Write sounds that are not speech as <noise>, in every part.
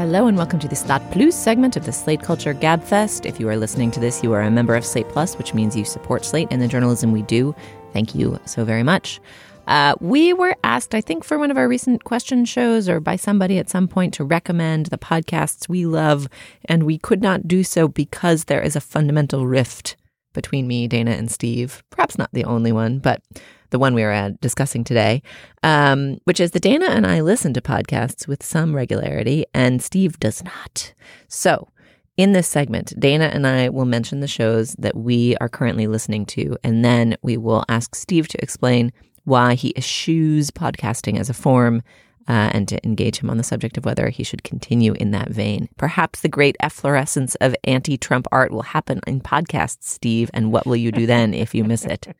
Hello and welcome to the Slate Plus segment of the Slate Culture Gabfest. If you are listening to this, you are a member of Slate Plus, which means you support Slate and the journalism we do. Thank you so very much. Uh, we were asked, I think, for one of our recent question shows or by somebody at some point to recommend the podcasts we love, and we could not do so because there is a fundamental rift between me, Dana, and Steve. Perhaps not the only one, but the one we are uh, discussing today, um, which is that Dana and I listen to podcasts with some regularity, and Steve does not. So, in this segment, Dana and I will mention the shows that we are currently listening to, and then we will ask Steve to explain why he eschews podcasting as a form uh, and to engage him on the subject of whether he should continue in that vein. Perhaps the great efflorescence of anti Trump art will happen in podcasts, Steve, and what will you do then if you miss it? <laughs>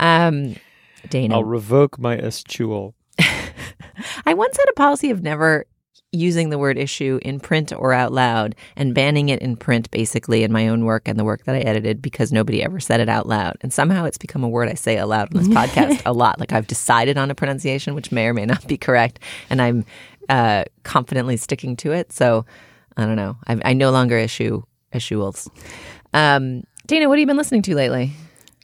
Um, Dana. I'll revoke my eschew. <laughs> I once had a policy of never using the word issue in print or out loud and banning it in print basically in my own work and the work that I edited because nobody ever said it out loud. And somehow it's become a word I say aloud on this <laughs> podcast a lot. Like I've decided on a pronunciation, which may or may not be correct, and I'm uh, confidently sticking to it. So I don't know. I, I no longer issue issuals. Um, Dana, what have you been listening to lately?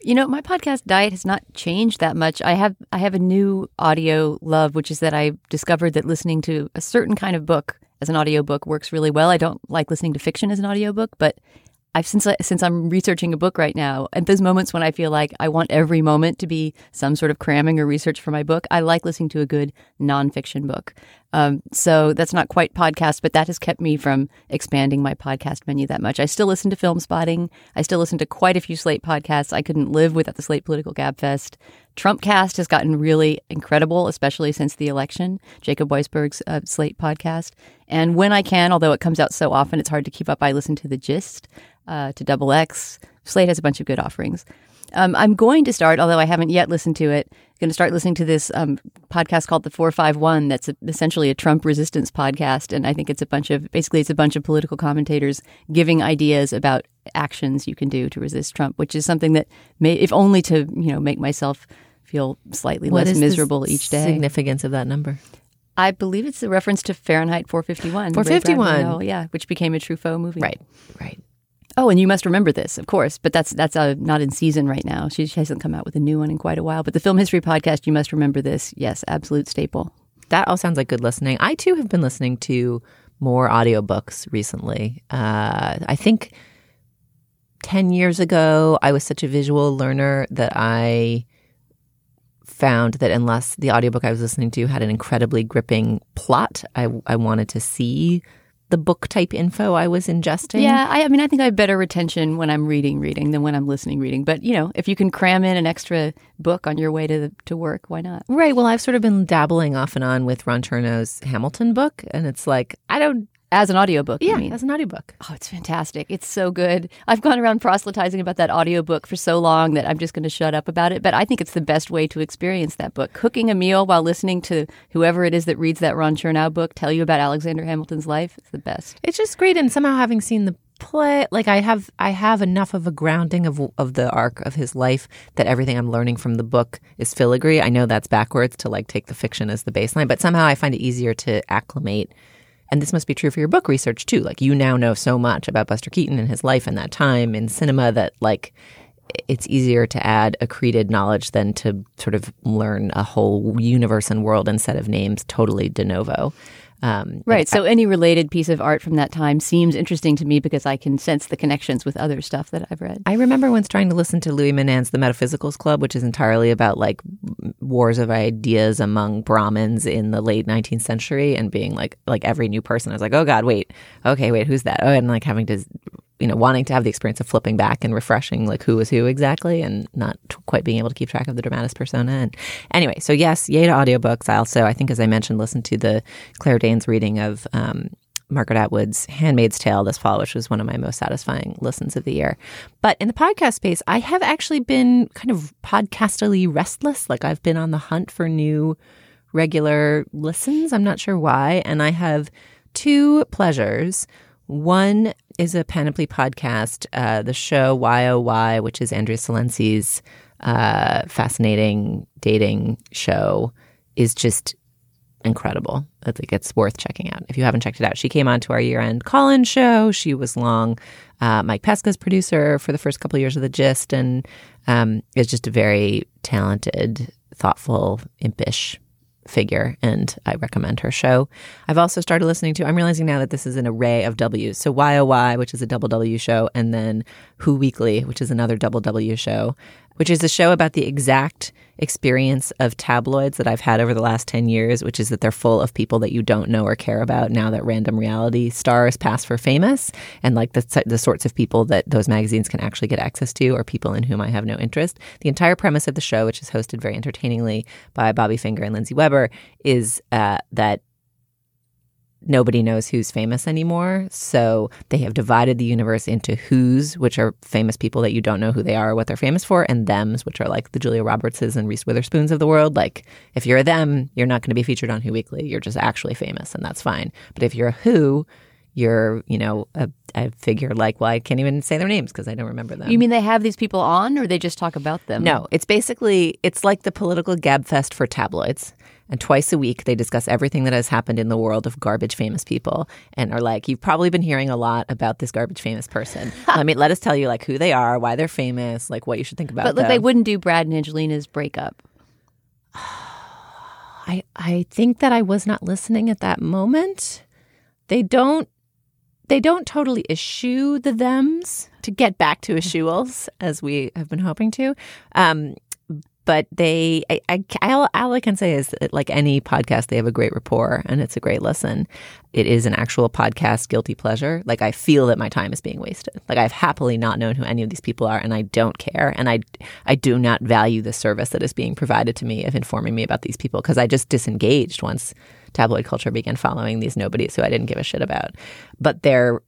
You know, my podcast diet has not changed that much. I have I have a new audio love, which is that I discovered that listening to a certain kind of book as an audiobook works really well. I don't like listening to fiction as an audiobook, but I've since since I'm researching a book right now, at those moments when I feel like I want every moment to be some sort of cramming or research for my book, I like listening to a good nonfiction book. Um, so that's not quite podcast, but that has kept me from expanding my podcast menu that much. I still listen to Film Spotting. I still listen to quite a few Slate podcasts. I couldn't live without the Slate Political Gabfest. Trumpcast has gotten really incredible, especially since the election. Jacob Weisberg's uh, Slate podcast, and when I can, although it comes out so often, it's hard to keep up. I listen to the Gist uh, to Double X. Slate has a bunch of good offerings. Um, I'm going to start, although I haven't yet listened to it, going to start listening to this um, podcast called The 451 that's a, essentially a Trump resistance podcast. And I think it's a bunch of, basically, it's a bunch of political commentators giving ideas about actions you can do to resist Trump, which is something that may, if only to, you know, make myself feel slightly What less is miserable each day. Significance of that number. I believe it's a reference to Fahrenheit 451. 451. Bradbury novel, yeah, which became a Truffaut movie. Right, right. Oh, and you must remember this, of course, but that's that's uh, not in season right now. She, she hasn't come out with a new one in quite a while. But the Film History Podcast, you must remember this. Yes, absolute staple. That all sounds like good listening. I too have been listening to more audiobooks recently. Uh, I think 10 years ago, I was such a visual learner that I found that unless the audiobook I was listening to had an incredibly gripping plot, I, I wanted to see the book type info I was ingesting. Yeah, I, I mean, I think I have better retention when I'm reading reading than when I'm listening reading. But you know, if you can cram in an extra book on your way to to work, why not? Right. Well, I've sort of been dabbling off and on with Ron Chernow's Hamilton book, and it's like, I don't, As an audiobook, yeah, as an audiobook. Oh, it's fantastic. It's so good. I've gone around proselytizing about that audiobook for so long that I'm just going to shut up about it. But I think it's the best way to experience that book. Cooking a meal while listening to whoever it is that reads that Ron Chernow book tell you about Alexander Hamilton's life. It's the best. It's just great, and somehow having seen the play, like I have, I have enough of a grounding of of the arc of his life that everything I'm learning from the book is filigree. I know that's backwards to like take the fiction as the baseline, but somehow I find it easier to acclimate. And this must be true for your book research too. Like you now know so much about Buster Keaton and his life and that time in cinema that like it's easier to add accreted knowledge than to sort of learn a whole universe and world and set of names totally de novo. Um, Right. So any related piece of art from that time seems interesting to me because I can sense the connections with other stuff that I've read. I remember once trying to listen to Louis Menand's The Metaphysicals Club, which is entirely about like wars of ideas among Brahmins in the late 19th century, and being like, like every new person, I was like, oh God, wait, okay, wait, who's that? Oh, and like having to, you know, wanting to have the experience of flipping back and refreshing like who was who exactly, and not t- quite being able to keep track of the dramatis persona. And anyway, so yes, yay to audiobooks. I also, I think, as I mentioned, listened to the Claire Danes reading of. Um, Margaret Atwood's Handmaid's Tale this fall, which was one of my most satisfying listens of the year. But in the podcast space, I have actually been kind of podcastily restless. Like I've been on the hunt for new regular listens. I'm not sure why. And I have two pleasures. One is a Panoply podcast, uh, the show YOY, which is Andrea Silenzi's uh, fascinating dating show, is just incredible. I think it's worth checking out if you haven't checked it out. She came on to our year end call in show. She was long uh, Mike Pesca's producer for the first couple of years of The Gist and um, is just a very talented, thoughtful, impish figure, and I recommend her show. I've also started listening to, I'm realizing now that this is an array of W's. So YOY, which is a double W show, and then Who Weekly, which is another double W show, which is a show about the exact experience of tabloids that I've had over the last 10 years, which is that they're full of people that you don't know or care about now that random reality stars pass for famous. And like the, the sorts of people that those magazines can actually get access to are people in whom I have no interest. The entire premise of the show, which is hosted very entertainingly by Bobby Finger and Lindsey Weber, is uh, that nobody knows who's famous anymore. So they have divided the universe into who's, which are famous people that you don't know who they are or what they're famous for, and them's, which are like the Julia Robertses and Reese Witherspoons of the world. Like if you're a them, you're not going to be featured on Who Weekly. You're just actually famous, and that's fine. But if you're a who, you're, you know, a, a figure like, well, I can't even say their names because I don't remember them. You mean they have these people on, or they just talk about them? No, it's basically it's like the political gabfest for tabloids. And twice a week, they discuss everything that has happened in the world of garbage famous people and are like, you've probably been hearing a lot about this garbage famous person. <laughs> let me let us tell you like who they are, why they're famous, like what you should think about. But look, them. they wouldn't do Brad and Angelina's breakup. <sighs> I I think that I was not listening at that moment. They don't they don't totally eschew the thems to get back to eschewals as we have been hoping to. Um, but they, I, I, all, all I can say is that, like any podcast, they have a great rapport and it's a great listen. It is an actual podcast guilty pleasure. Like I feel that my time is being wasted. Like I've happily not known who any of these people are and I don't care. And I, I do not value the service that is being provided to me of informing me about these people because I just disengaged once tabloid culture began following these nobodies who I didn't give a shit about. But their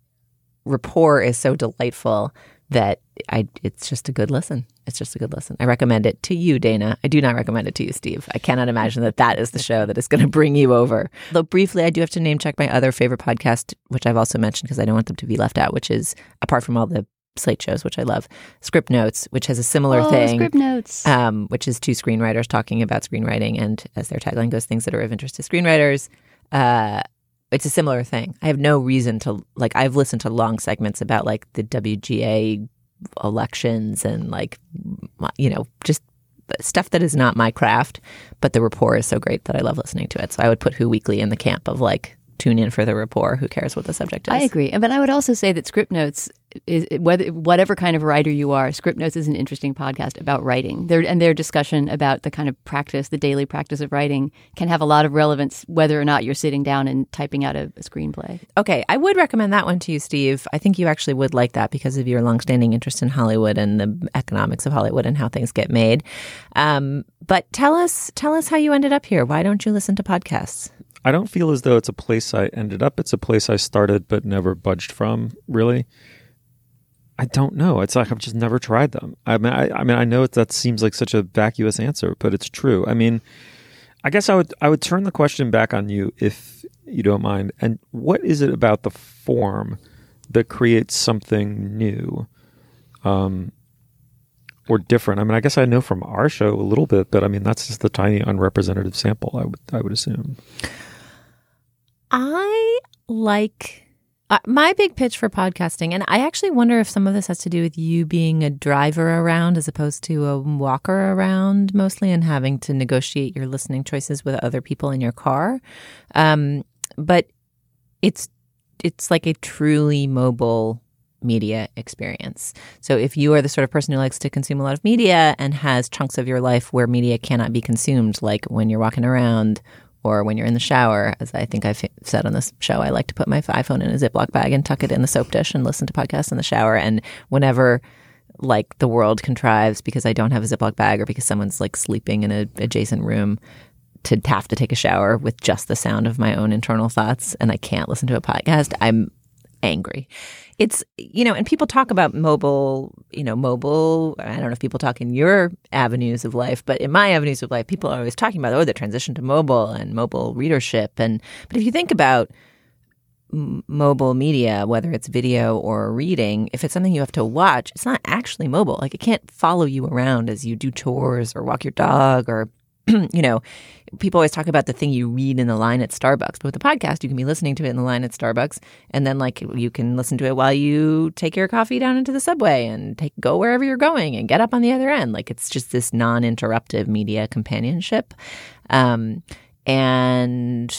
rapport is so delightful that I it's just a good listen. It's just a good listen. I recommend it to you, Dana. I do not recommend it to you, Steve. I cannot imagine that that is the show that is going to bring you over. Though briefly, I do have to name check my other favorite podcast, which I've also mentioned because I don't want them to be left out. Which is apart from all the Slate shows, which I love, Script Notes, which has a similar oh, thing. Script Notes, um, which is two screenwriters talking about screenwriting, and as their tagline goes, things that are of interest to screenwriters. Uh, it's a similar thing. I have no reason to like. I've listened to long segments about like the WGA elections and like you know just stuff that is not my craft, but the rapport is so great that I love listening to it. So I would put Who Weekly in the camp of like tune in for the rapport. Who cares what the subject is? I agree, but I would also say that Script Notes is whether whatever kind of writer you are, Script Notes is an interesting podcast about writing. Their and their discussion about the kind of practice, the daily practice of writing, can have a lot of relevance whether or not you're sitting down and typing out a, a screenplay. Okay, I would recommend that one to you, Steve. I think you actually would like that because of your longstanding interest in Hollywood and the economics of Hollywood and how things get made. Um, but tell us, tell us how you ended up here. Why don't you listen to podcasts? I don't feel as though it's a place I ended up. It's a place I started but never budged from, really. I don't know. It's like I've just never tried them. I mean, I, I mean, I know that seems like such a vacuous answer, but it's true. I mean, I guess I would I would turn the question back on you if you don't mind. And what is it about the form that creates something new, um, or different? I mean, I guess I know from our show a little bit, but I mean, that's just the tiny unrepresentative sample. I would I would assume. I like uh, my big pitch for podcasting, and I actually wonder if some of this has to do with you being a driver around as opposed to a walker around mostly and having to negotiate your listening choices with other people in your car. Um, but it's it's like a truly mobile media experience. So if you are the sort of person who likes to consume a lot of media and has chunks of your life where media cannot be consumed, like when you're walking around or when you're in the shower, as I think I've said on this show, I like to put my iPhone in a Ziploc bag and tuck it in the soap dish and listen to podcasts in the shower. And whenever like the world contrives because I don't have a Ziploc bag or because someone's like sleeping in an adjacent room to have to take a shower with just the sound of my own internal thoughts and I can't listen to a podcast, I'm angry. It's, you know, and people talk about mobile, you know, mobile. I don't know if people talk in your avenues of life, but in my avenues of life, people are always talking about, oh, the transition to mobile and mobile readership. And, but if you think about mobile media, whether it's video or reading, if it's something you have to watch, it's not actually mobile. Like it can't follow you around as you do chores or walk your dog or <clears throat> you know, people always talk about the thing you read in the line at Starbucks, but with the podcast, you can be listening to it in the line at Starbucks, and then like you can listen to it while you take your coffee down into the subway and take go wherever you're going and get up on the other end. Like it's just this non-interruptive media companionship, um, and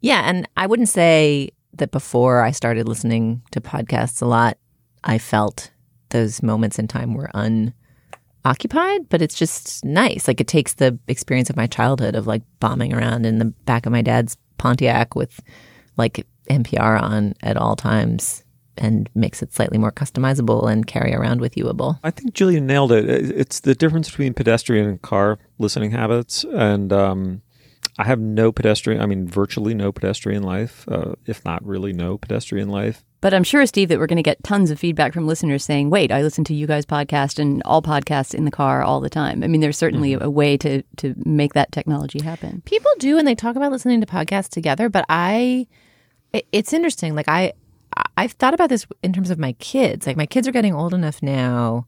yeah, and I wouldn't say that before I started listening to podcasts a lot, I felt those moments in time were unoccupied, but it's just nice. Like it takes the experience of my childhood of like bombing around in the back of my dad's Pontiac with like NPR on at all times and makes it slightly more customizable and carry around with youable. I think Julia nailed it. It's the difference between pedestrian and car listening habits. And um, I have no pedestrian, I mean, virtually no pedestrian life, uh, if not really no pedestrian life. But I'm sure, Steve, that we're going to get tons of feedback from listeners saying, wait, I listen to you guys' podcast and all podcasts in the car all the time. I mean, there's certainly mm-hmm. a way to, to make that technology happen. People do, and they talk about listening to podcasts together, but I, it, it's interesting. Like, I, I've thought about this in terms of my kids. Like, my kids are getting old enough now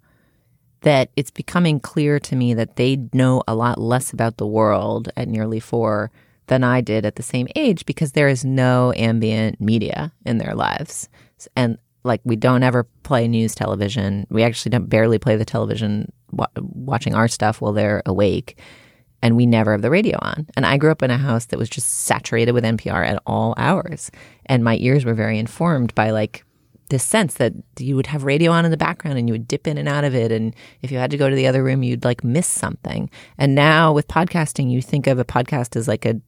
that it's becoming clear to me that they know a lot less about the world at nearly four than I did at the same age because there is no ambient media in their lives. And like we don't ever play news television. We actually don't barely play the television wa- watching our stuff while they're awake. And we never have the radio on. And I grew up in a house that was just saturated with NPR at all hours. And my ears were very informed by like this sense that you would have radio on in the background and you would dip in and out of it. And if you had to go to the other room, you'd like miss something. And now with podcasting, you think of a podcast as like a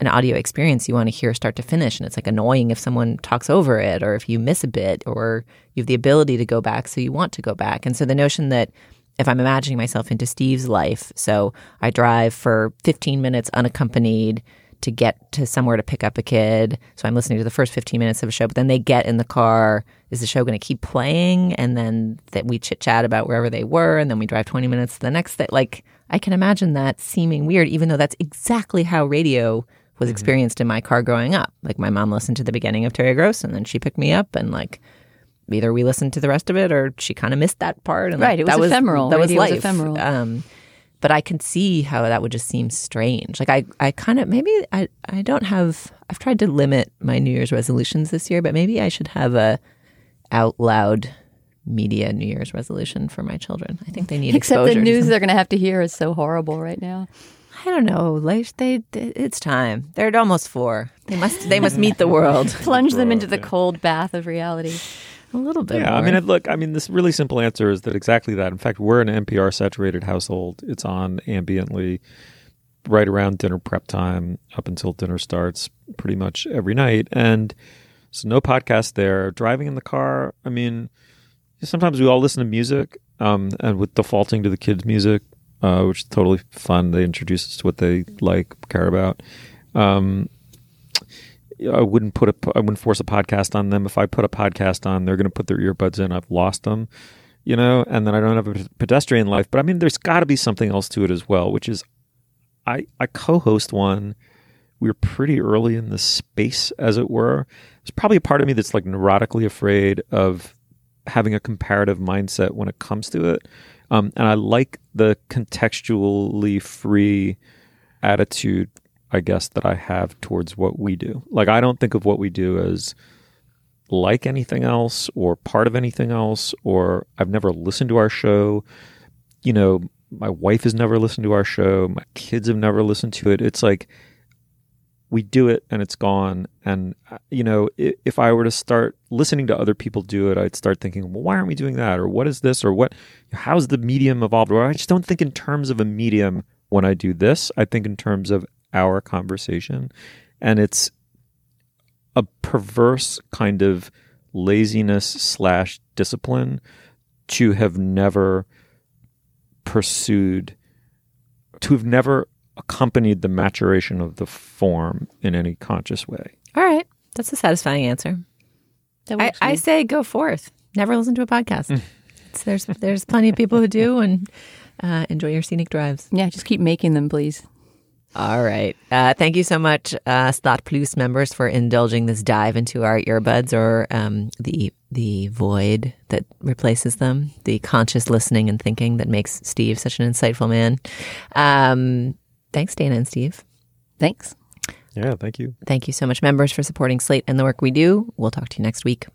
an audio experience you want to hear start to finish. And it's like annoying if someone talks over it or if you miss a bit or you have the ability to go back. So you want to go back. And so the notion that if I'm imagining myself into Steve's life, so I drive for 15 minutes unaccompanied to get to somewhere to pick up a kid. So I'm listening to the first 15 minutes of a show, but then they get in the car. Is the show going to keep playing? And then that we chit chat about wherever they were. And then we drive 20 minutes to the next thing. Like, I can imagine that seeming weird, even though that's exactly how radio was mm-hmm. experienced in my car growing up. Like, my mom listened to the beginning of Terry Gross and then she picked me up and like, either we listened to the rest of it or she kind of missed that part. And right, it was that ephemeral. that radio was life. Was ephemeral. Um, but I can see how that would just seem strange. Like I, I kind of maybe I, I don't have. I've tried to limit my New Year's resolutions this year, but maybe I should have a out loud media New Year's resolution for my children. I think they need Except exposure. the news they're going to have to hear is so horrible right now. I don't know. Like they, it's time. They're at almost four. They must. They must meet the world. <laughs> Plunge them into the cold bath of reality. A little bit. Yeah, more. I mean, look, I mean, this really simple answer is that exactly that. In fact, we're an NPR saturated household. It's on ambiently right around dinner prep time up until dinner starts pretty much every night. And so no podcast there. Driving in the car, I mean, sometimes we all listen to music um, and with defaulting to the kids' music, uh, which is totally fun. They introduce us to what they like, care about. Um, I wouldn't put a I wouldn't force a podcast on them. If I put a podcast on, they're going to put their earbuds in. I've lost them, you know, and then I don't have a pedestrian life. But I mean, there's got to be something else to it as well, which is I I co-host one. We are pretty early in the space, as it were. There's probably a part of me that's like neurotically afraid of having a comparative mindset when it comes to it, um, and I like the contextually free attitude I guess, that I have towards what we do. Like, I don't think of what we do as like anything else or part of anything else, or I've never listened to our show. You know, my wife has never listened to our show. My kids have never listened to it. It's like we do it and it's gone. And, uh, you know, if I were to start listening to other people do it, I'd start thinking, well, why aren't we doing that? Or what is this? Or what, how's the medium evolved? Or I just don't think in terms of a medium when I do this. I think in terms of our conversation. And it's a perverse kind of laziness slash discipline to have never pursued, to have never accompanied the maturation of the form in any conscious way. All right. That's a satisfying answer. I, I, say go forth. Never listen to a podcast. Mm. there's there's plenty of people who do, and uh, enjoy your scenic drives. Yeah, just keep making them, please. All right. Uh, thank you so much, uh, Slate Plus members, for indulging this dive into our earbuds or um, the the void that replaces them, the conscious listening and thinking that makes Steve such an insightful man. Um, Thanks, Dana and Steve. Thanks. Yeah, thank you. Thank you so much, members, for supporting Slate and the work we do. We'll talk to you next week.